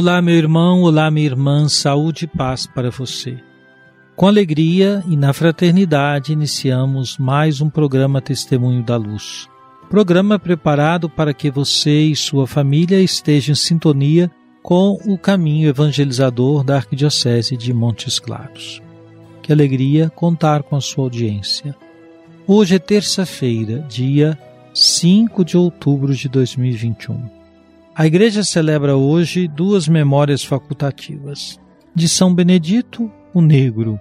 Olá, meu irmão, olá, minha irmã, saúde e paz para você. Com alegria e na fraternidade, iniciamos mais um programa Testemunho da Luz. Programa preparado para que você e sua família estejam em sintonia com o caminho evangelizador da Arquidiocese de Montes Claros. Que alegria contar com a sua audiência. Hoje é terça-feira, dia 5 de outubro de 2021. A igreja celebra hoje duas memórias facultativas. De São Benedito, o Negro.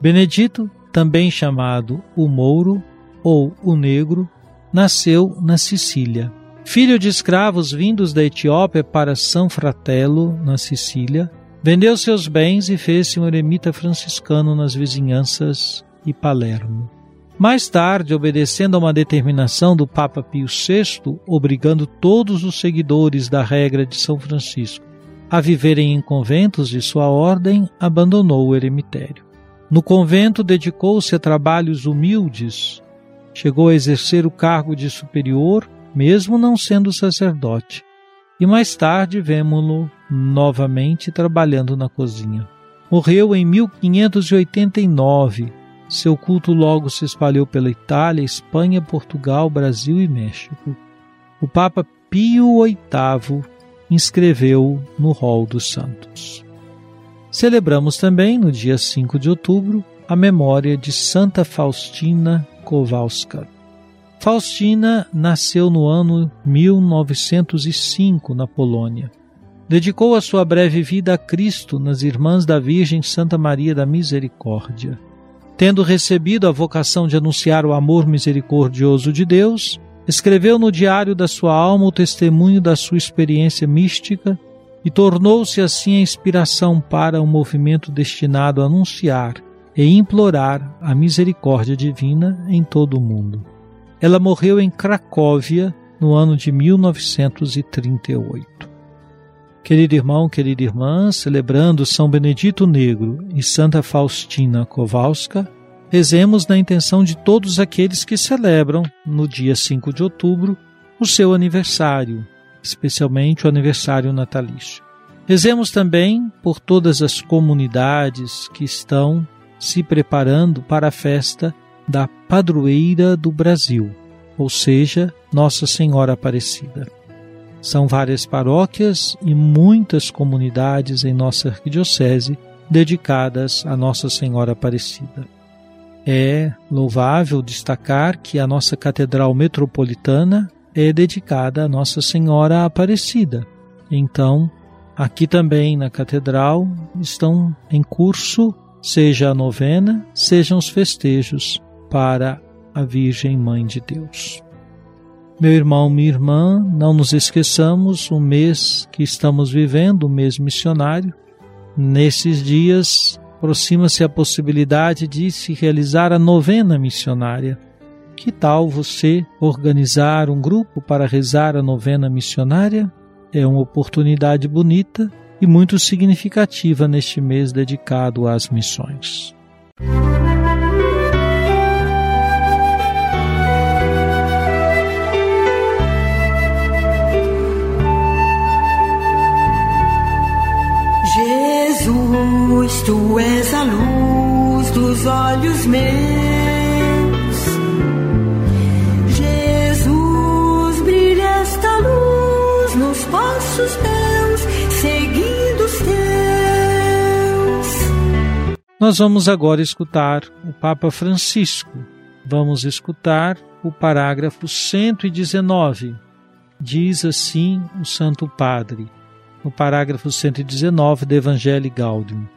Benedito, também chamado o Mouro ou o Negro, nasceu na Sicília. Filho de escravos vindos da Etiópia para São Fratello, na Sicília, vendeu seus bens e fez-se um eremita franciscano nas vizinhanças e Palermo. Mais tarde, obedecendo a uma determinação do Papa Pio VI, obrigando todos os seguidores da regra de São Francisco a viverem em conventos de sua ordem, abandonou o eremitério. No convento, dedicou-se a trabalhos humildes. Chegou a exercer o cargo de superior, mesmo não sendo sacerdote. E mais tarde vemos-lo novamente trabalhando na cozinha. Morreu em 1589 seu culto logo se espalhou pela Itália, Espanha, Portugal, Brasil e México. O Papa Pio VIII inscreveu no rol dos santos. Celebramos também, no dia 5 de outubro, a memória de Santa Faustina Kowalska. Faustina nasceu no ano 1905 na Polônia. Dedicou a sua breve vida a Cristo nas Irmãs da Virgem Santa Maria da Misericórdia. Tendo recebido a vocação de anunciar o amor misericordioso de Deus, escreveu no diário da sua alma o testemunho da sua experiência mística e tornou-se assim a inspiração para um movimento destinado a anunciar e implorar a misericórdia divina em todo o mundo. Ela morreu em Cracóvia no ano de 1938. Querido irmão, querida irmã, celebrando São Benedito Negro e Santa Faustina Kowalska, rezemos na intenção de todos aqueles que celebram, no dia 5 de outubro, o seu aniversário, especialmente o aniversário natalício. Rezemos também por todas as comunidades que estão se preparando para a festa da padroeira do Brasil, ou seja, Nossa Senhora Aparecida. São várias paróquias e muitas comunidades em nossa arquidiocese dedicadas a Nossa Senhora Aparecida. É louvável destacar que a nossa Catedral Metropolitana é dedicada a Nossa Senhora Aparecida. Então, aqui também na Catedral estão em curso, seja a novena, sejam os festejos para a Virgem Mãe de Deus. Meu irmão, minha irmã, não nos esqueçamos o mês que estamos vivendo, o mês missionário. Nesses dias, aproxima-se a possibilidade de se realizar a novena missionária. Que tal você organizar um grupo para rezar a novena missionária? É uma oportunidade bonita e muito significativa neste mês dedicado às missões. Tu és a luz dos olhos meus. Jesus, brilha esta luz nos passos teus, seguindo os teus. Nós vamos agora escutar o Papa Francisco. Vamos escutar o parágrafo 119. Diz assim o Santo Padre, no parágrafo 119 do Evangelho Gaudium.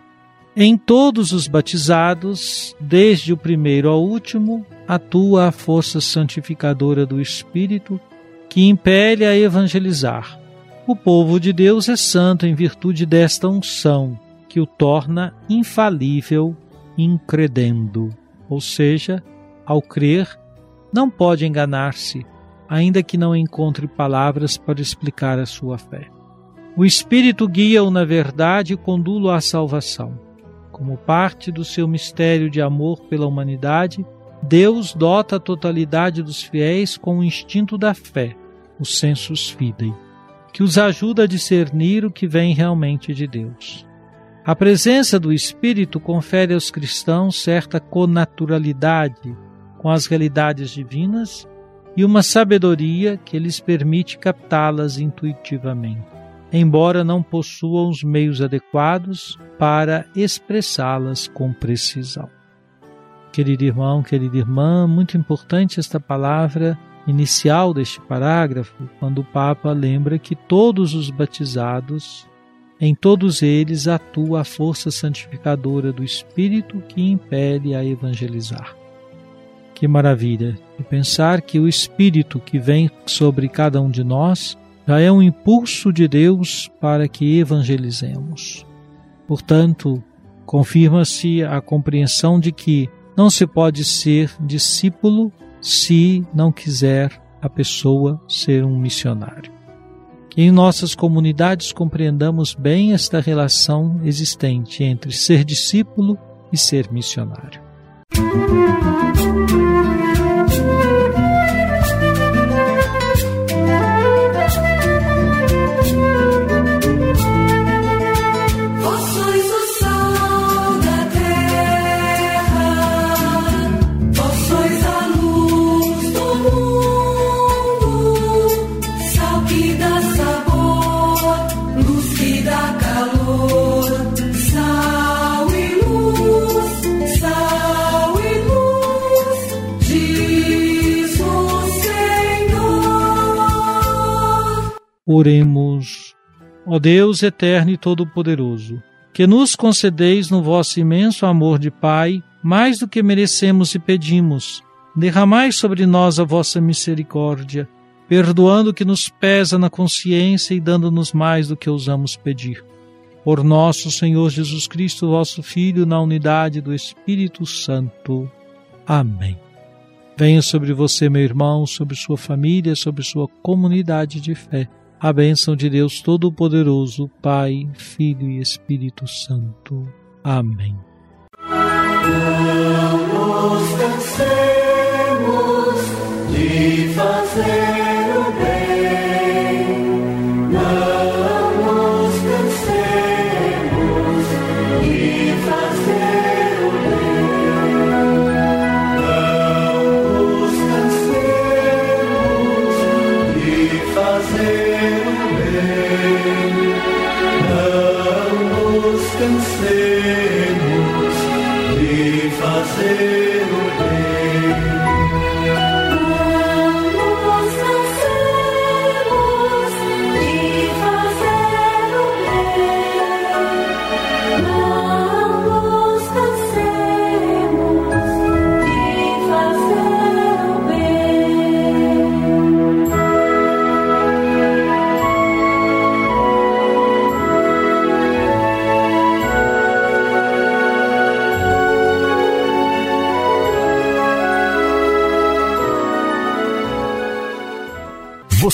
Em todos os batizados, desde o primeiro ao último, atua a força santificadora do Espírito que impele a evangelizar. O povo de Deus é santo em virtude desta unção, que o torna infalível incredendo. Ou seja, ao crer, não pode enganar-se, ainda que não encontre palavras para explicar a sua fé. O Espírito guia-o na verdade e conduz-o à salvação. Como parte do seu mistério de amor pela humanidade, Deus dota a totalidade dos fiéis com o instinto da fé, o sensus fidei, que os ajuda a discernir o que vem realmente de Deus. A presença do Espírito confere aos cristãos certa connaturalidade com as realidades divinas e uma sabedoria que lhes permite captá-las intuitivamente, embora não possuam os meios adequados para expressá-las com precisão. Querido irmão, querida irmã, muito importante esta palavra inicial deste parágrafo, quando o Papa lembra que todos os batizados, em todos eles atua a força santificadora do Espírito que impele a evangelizar. Que maravilha! E pensar que o Espírito que vem sobre cada um de nós já é um impulso de Deus para que evangelizemos. Portanto, confirma-se a compreensão de que não se pode ser discípulo se não quiser a pessoa ser um missionário. Que em nossas comunidades compreendamos bem esta relação existente entre ser discípulo e ser missionário. Música Oremos. Ó Deus eterno e todo-poderoso, que nos concedeis no vosso imenso amor de Pai mais do que merecemos e pedimos, derramai sobre nós a vossa misericórdia, perdoando o que nos pesa na consciência e dando-nos mais do que ousamos pedir. Por nosso Senhor Jesus Cristo, vosso Filho, na unidade do Espírito Santo. Amém. Venha sobre você, meu irmão, sobre sua família, sobre sua comunidade de fé a bênção de Deus Todo-Poderoso, Pai, Filho e Espírito Santo. Amém. Não cansemos de fazer